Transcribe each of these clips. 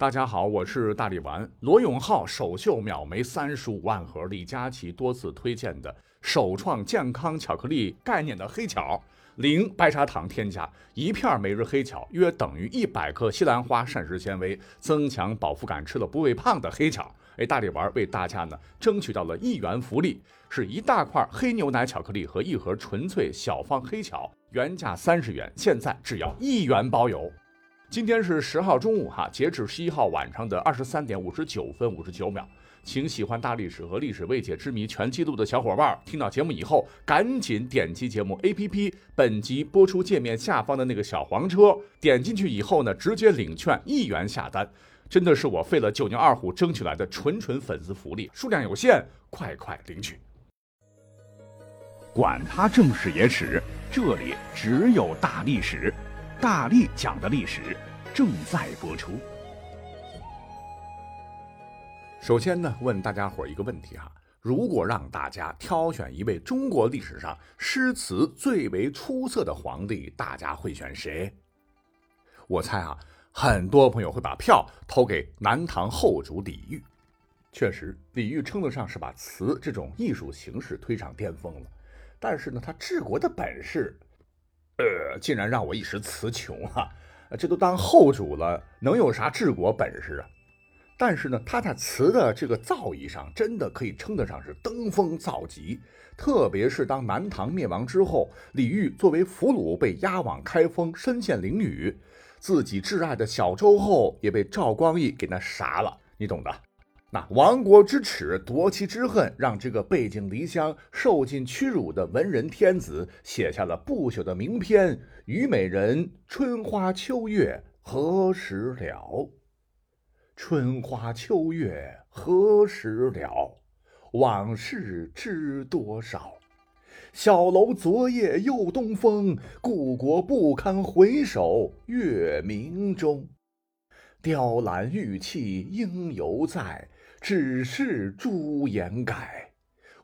大家好，我是大力丸。罗永浩首秀秒没三十五万盒，李佳琦多次推荐的首创健康巧克力概念的黑巧，零白砂糖添加，一片每日黑巧约等于一百克西兰花膳食纤维，增强饱腹感，吃了不会胖的黑巧。哎，大力丸为大家呢争取到了一元福利，是一大块黑牛奶巧克力和一盒纯粹小方黑巧，原价三十元，现在只要一元包邮。今天是十号中午哈，截止十一号晚上的二十三点五十九分五十九秒，请喜欢大历史和历史未解之谜全记录的小伙伴儿听到节目以后，赶紧点击节目 APP 本集播出界面下方的那个小黄车，点进去以后呢，直接领券一元下单，真的是我费了九牛二虎争取来的纯纯粉丝福利，数量有限，快快领取。管他正史野史，这里只有大历史。大力讲的历史正在播出。首先呢，问大家伙一个问题哈：如果让大家挑选一位中国历史上诗词最为出色的皇帝，大家会选谁？我猜啊，很多朋友会把票投给南唐后主李煜。确实，李煜称得上是把词这种艺术形式推上巅峰了。但是呢，他治国的本事。呃，竟然让我一时词穷啊！这都当后主了，能有啥治国本事啊？但是呢，他在词的这个造诣上，真的可以称得上是登峰造极。特别是当南唐灭亡之后，李煜作为俘虏被押往开封，身陷囹圄，自己挚爱的小周后也被赵光义给那杀了，你懂的。那亡国之耻，夺妻之恨，让这个背井离乡、受尽屈辱的文人天子写下了不朽的名篇《虞美人·春花秋月何时了》。春花秋月何时了？往事知多少？小楼昨夜又东风，故国不堪回首月明中。雕栏玉砌应犹在。只是朱颜改，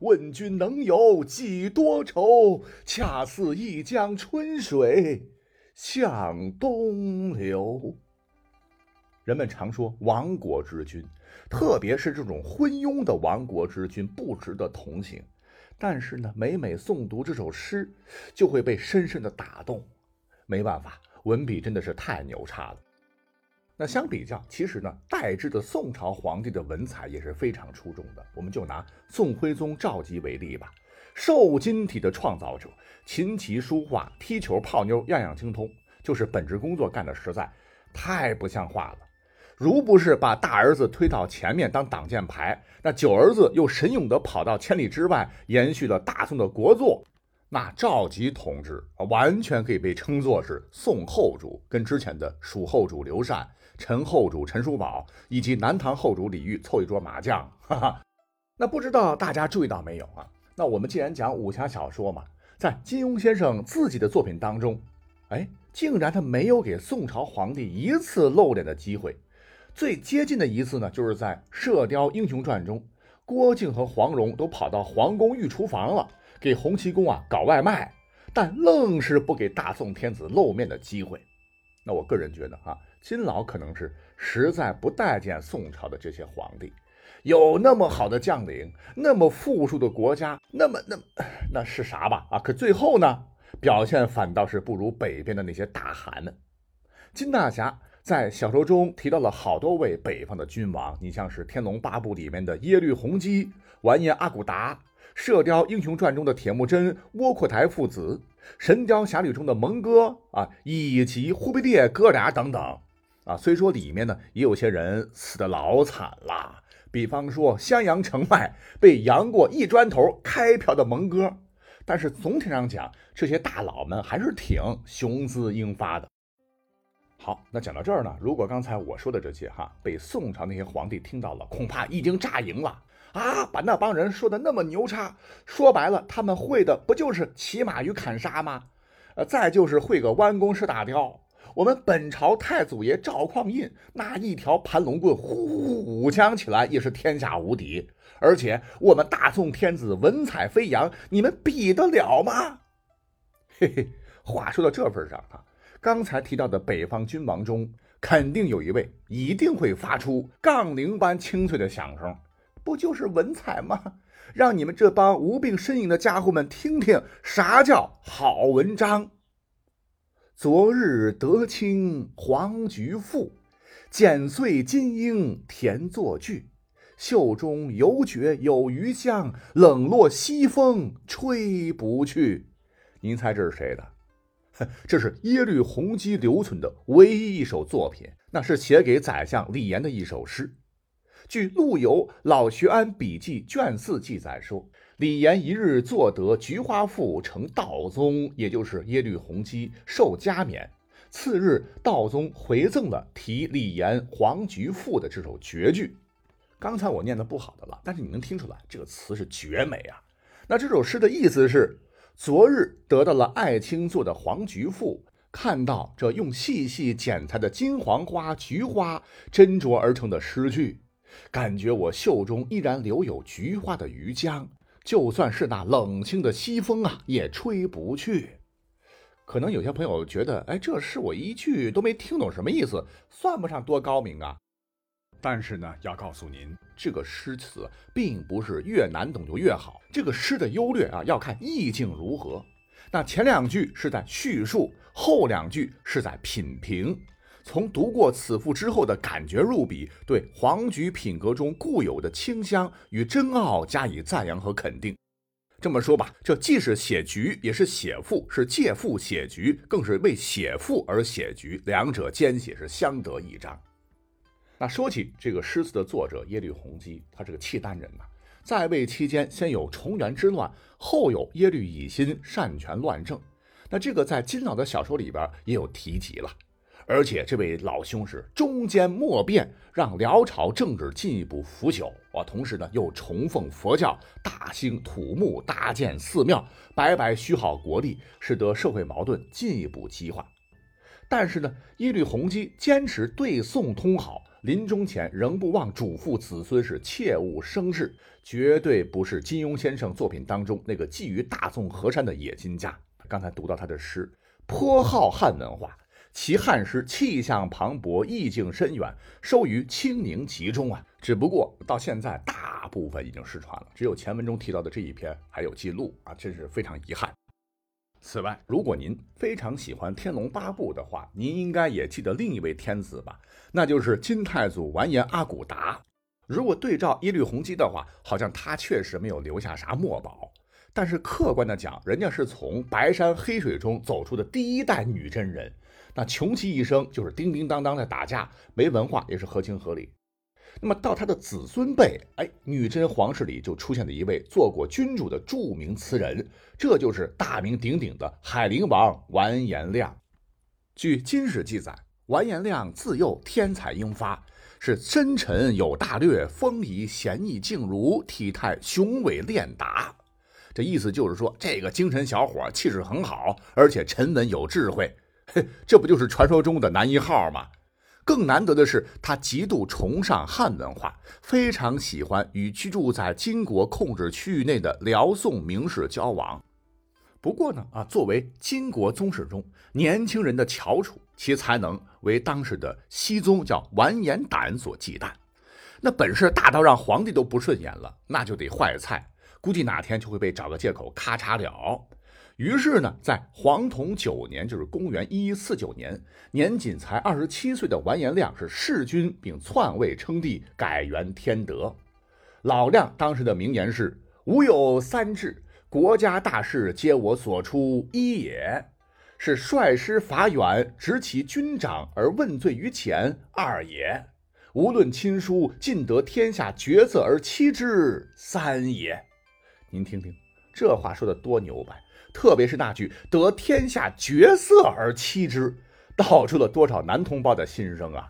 问君能有几多愁？恰似一江春水向东流。人们常说亡国之君，特别是这种昏庸的亡国之君，不值得同情。但是呢，每每诵读这首诗，就会被深深的打动。没办法，文笔真的是太牛叉了。那相比较，其实呢，代之的宋朝皇帝的文采也是非常出众的。我们就拿宋徽宗赵佶为例吧，瘦金体的创造者，琴棋书画、踢球、泡妞，样样精通，就是本职工作干的实在太不像话了。如不是把大儿子推到前面当挡箭牌，那九儿子又神勇地跑到千里之外，延续了大宋的国祚，那赵佶同志，完全可以被称作是宋后主，跟之前的蜀后主刘禅。陈后主陈叔宝以及南唐后主李煜凑一桌麻将，哈哈。那不知道大家注意到没有啊？那我们既然讲武侠小说嘛，在金庸先生自己的作品当中，哎，竟然他没有给宋朝皇帝一次露脸的机会。最接近的一次呢，就是在《射雕英雄传》中，郭靖和黄蓉都跑到皇宫御厨房了，给洪七公啊搞外卖，但愣是不给大宋天子露面的机会。那我个人觉得啊。金老可能是实在不待见宋朝的这些皇帝，有那么好的将领，那么富庶的国家，那么那那是啥吧？啊，可最后呢，表现反倒是不如北边的那些大汗们。金大侠在小说中提到了好多位北方的君王，你像是《天龙八部》里面的耶律洪基、完颜阿骨达，《射雕英雄传》中的铁木真、窝阔台父子，《神雕侠侣》中的蒙哥啊，以及忽必烈哥俩等等。啊，虽说里面呢也有些人死的老惨了，比方说襄阳城外被杨过一砖头开瓢的蒙哥，但是总体上讲，这些大佬们还是挺雄姿英发的。好，那讲到这儿呢，如果刚才我说的这些哈被宋朝那些皇帝听到了，恐怕已经炸营了啊！把那帮人说的那么牛叉，说白了，他们会的不就是骑马与砍杀吗？呃，再就是会个弯弓射大雕。我们本朝太祖爷赵匡胤那一条盘龙棍，呼呼舞枪起来也是天下无敌。而且我们大宋天子文采飞扬，你们比得了吗？嘿嘿，话说到这份上啊，刚才提到的北方君王中，肯定有一位一定会发出杠铃般清脆的响声，不就是文采吗？让你们这帮无病呻吟的家伙们听听啥叫好文章。昨日得清黄菊赋，剪碎金英填作句。袖中犹觉有余香，冷落西风吹不去。您猜这是谁的？这是耶律洪基留存的唯一一首作品，那是写给宰相李严的一首诗。据陆游《老学庵笔记》卷四记载说，李严一日作得《菊花赋》，成道宗，也就是耶律洪基受加冕。次日，道宗回赠了题李严《黄菊赋》的这首绝句。刚才我念的不好的了，但是你能听出来，这个词是绝美啊。那这首诗的意思是：昨日得到了爱卿做的黄菊赋，看到这用细细剪裁的金黄花、菊花斟酌而成的诗句，感觉我袖中依然留有菊花的余香，就算是那冷清的西风啊，也吹不去。可能有些朋友觉得，哎，这诗我一句都没听懂什么意思，算不上多高明啊。但是呢，要告诉您，这个诗词并不是越难懂就越好。这个诗的优劣啊，要看意境如何。那前两句是在叙述，后两句是在品评。从读过此赋之后的感觉入笔，对黄菊品格中固有的清香与真奥加以赞扬和肯定。这么说吧，这既是写菊，也是写赋，是借赋写菊，更是为写赋而写菊，两者兼写是相得益彰。那说起这个诗词的作者耶律洪基，他是个契丹人呐。在位期间，先有重元之乱，后有耶律乙辛擅权乱政。那这个在金老的小说里边也有提及了。而且这位老兄是中间莫变，让辽朝政治进一步腐朽啊。同时呢，又崇奉佛教，大兴土木，搭建寺庙，白白虚耗国力，使得社会矛盾进一步激化。但是呢，耶律洪基坚持对宋通好。临终前仍不忘嘱咐子孙是切勿生事，绝对不是金庸先生作品当中那个觊觎大宋河山的野心家。刚才读到他的诗，颇好汉文化，其汉诗气象磅礴，意境深远，收于《清宁集》中啊。只不过到现在大部分已经失传了，只有前文中提到的这一篇还有记录啊，真是非常遗憾。此外，如果您非常喜欢《天龙八部》的话，您应该也记得另一位天子吧？那就是金太祖完颜阿骨达。如果对照耶律洪基的话，好像他确实没有留下啥墨宝。但是客观的讲，人家是从白山黑水中走出的第一代女真人，那穷其一生就是叮叮当当的打架，没文化也是合情合理。那么到他的子孙辈，哎，女真皇室里就出现了一位做过君主的著名词人，这就是大名鼎鼎的海陵王完颜亮。据《金史》记载，完颜亮自幼天才英发，是深沉有大略，风仪贤义静如，体态雄伟练达。这意思就是说，这个精神小伙气质很好，而且沉稳有智慧。嘿，这不就是传说中的男一号吗？更难得的是，他极度崇尚汉文化，非常喜欢与居住在金国控制区域内的辽宋名士交往。不过呢，啊，作为金国宗室中年轻人的翘楚，其才能为当时的熹宗叫完颜亶所忌惮。那本事大到让皇帝都不顺眼了，那就得坏菜，估计哪天就会被找个借口咔嚓了。于是呢，在黄统九年，就是公元一一四九年，年仅才二十七岁的完颜亮是弑君，并篡位称帝，改元天德。老亮当时的名言是：“吾有三志，国家大事皆我所出一也；是率师伐远，执其军长而问罪于前二也；无论亲疏，尽得天下决策而欺之三也。”您听听，这话说的多牛掰！特别是那句“得天下绝色而妻之”，道出了多少男同胞的心声啊！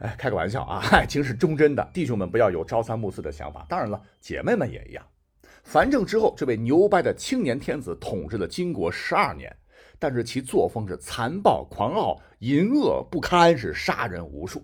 哎，开个玩笑啊，爱情是忠贞的，弟兄们不要有朝三暮四的想法。当然了，姐妹们也一样。藩政之后，这位牛掰的青年天子统治了金国十二年，但是其作风是残暴狂傲、淫恶不堪，是杀人无数。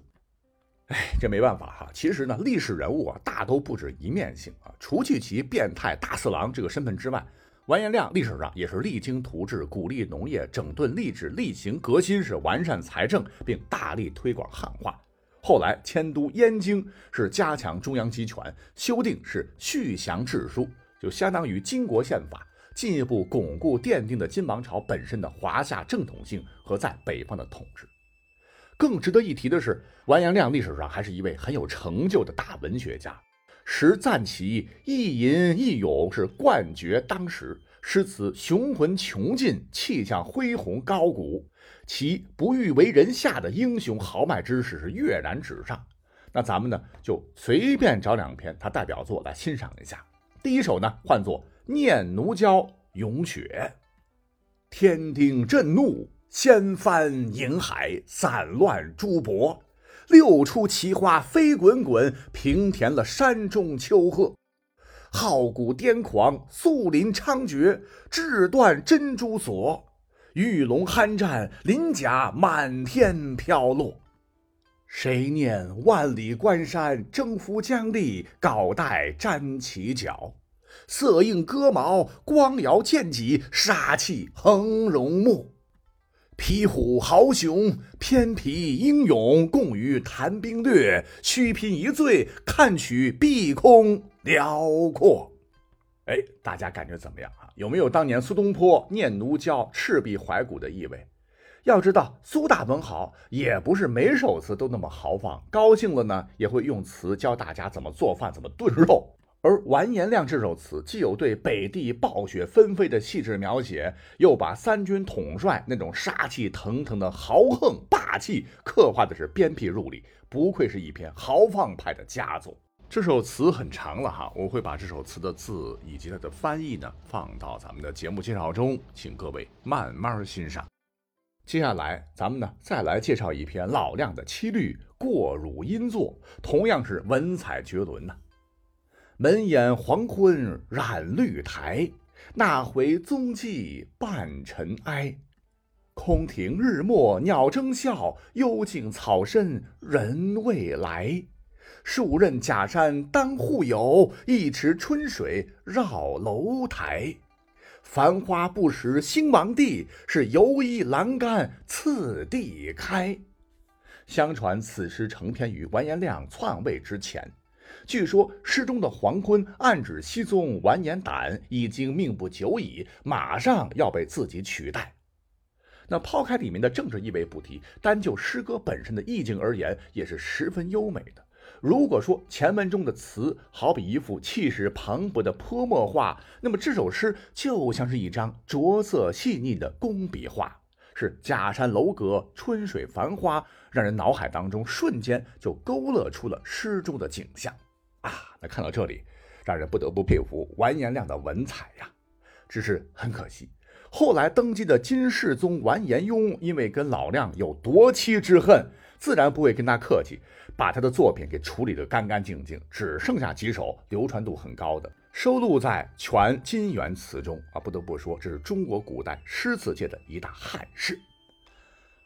哎，这没办法哈。其实呢，历史人物啊，大都不止一面性啊。除去其变态大四郎这个身份之外，完颜亮历史上也是励精图治，鼓励农业，整顿吏治，厉行革新，是完善财政，并大力推广汉化。后来迁都燕京，是加强中央集权，修订是续降制书，就相当于金国宪法，进一步巩固奠定的金王朝本身的华夏正统性和在北方的统治。更值得一提的是，完颜亮历史上还是一位很有成就的大文学家。时赞其一吟一咏是冠绝当时，诗词雄浑穷尽，气象恢宏高古，其不欲为人下的英雄豪迈之士是跃然纸上。那咱们呢就随便找两篇他代表作来欣赏一下。第一首呢唤作《念奴娇·咏雪》：天丁震怒，掀翻银海，散乱珠帛。六出奇花飞滚滚，平填了山中秋壑；好古癫狂，肃林猖獗，志断珍珠锁。玉龙酣战，鳞甲满天飘落。谁念万里关山，征服疆地，镐带沾旗角。色映戈矛，光摇剑戟，杀气横戎目。匹虎豪雄，偏皮英勇，共与谈兵略。须凭一醉，看取碧空辽阔。哎，大家感觉怎么样啊？有没有当年苏东坡念奴娇、赤壁怀古的意味？要知道，苏大文豪也不是每首词都那么豪放，高兴了呢，也会用词教大家怎么做饭、怎么炖肉。而完颜亮这首词既有对北地暴雪纷飞的细致描写，又把三军统帅那种杀气腾腾的豪横霸气刻画的是鞭辟入里，不愧是一篇豪放派的佳作。这首词很长了哈，我会把这首词的字以及它的翻译呢放到咱们的节目介绍中，请各位慢慢欣赏。接下来咱们呢再来介绍一篇老亮的七律《过汝阴作》，同样是文采绝伦呐。门掩黄昏染绿苔，那回踪迹半尘埃。空庭日没鸟争笑，幽静草深人未来。数仞假山当户有，一池春水绕楼台。繁花不识兴亡地，是游衣栏杆次第开。相传此诗成篇于完颜亮篡位之前。据说诗中的黄昏暗指西宗完颜亶已经命不久矣，马上要被自己取代。那抛开里面的政治意味不提，单就诗歌本身的意境而言，也是十分优美的。如果说前文中的词好比一幅气势磅礴的泼墨画，那么这首诗就像是一张着色细腻的工笔画，是假山楼阁、春水繁花，让人脑海当中瞬间就勾勒出了诗中的景象。啊，那看到这里，让人不得不佩服完颜亮的文采呀。只是很可惜，后来登基的金世宗完颜雍，因为跟老亮有夺妻之恨，自然不会跟他客气，把他的作品给处理得干干净净，只剩下几首流传度很高的，收录在《全金元词》中啊。不得不说，这是中国古代诗词界的一大憾事。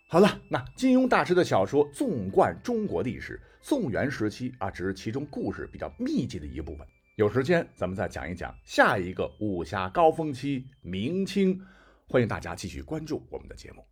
好了，那金庸大师的小说纵贯中国历史，宋元时期啊，只是其中故事比较密集的一部分。有时间咱们再讲一讲下一个武侠高峰期——明清。欢迎大家继续关注我们的节目。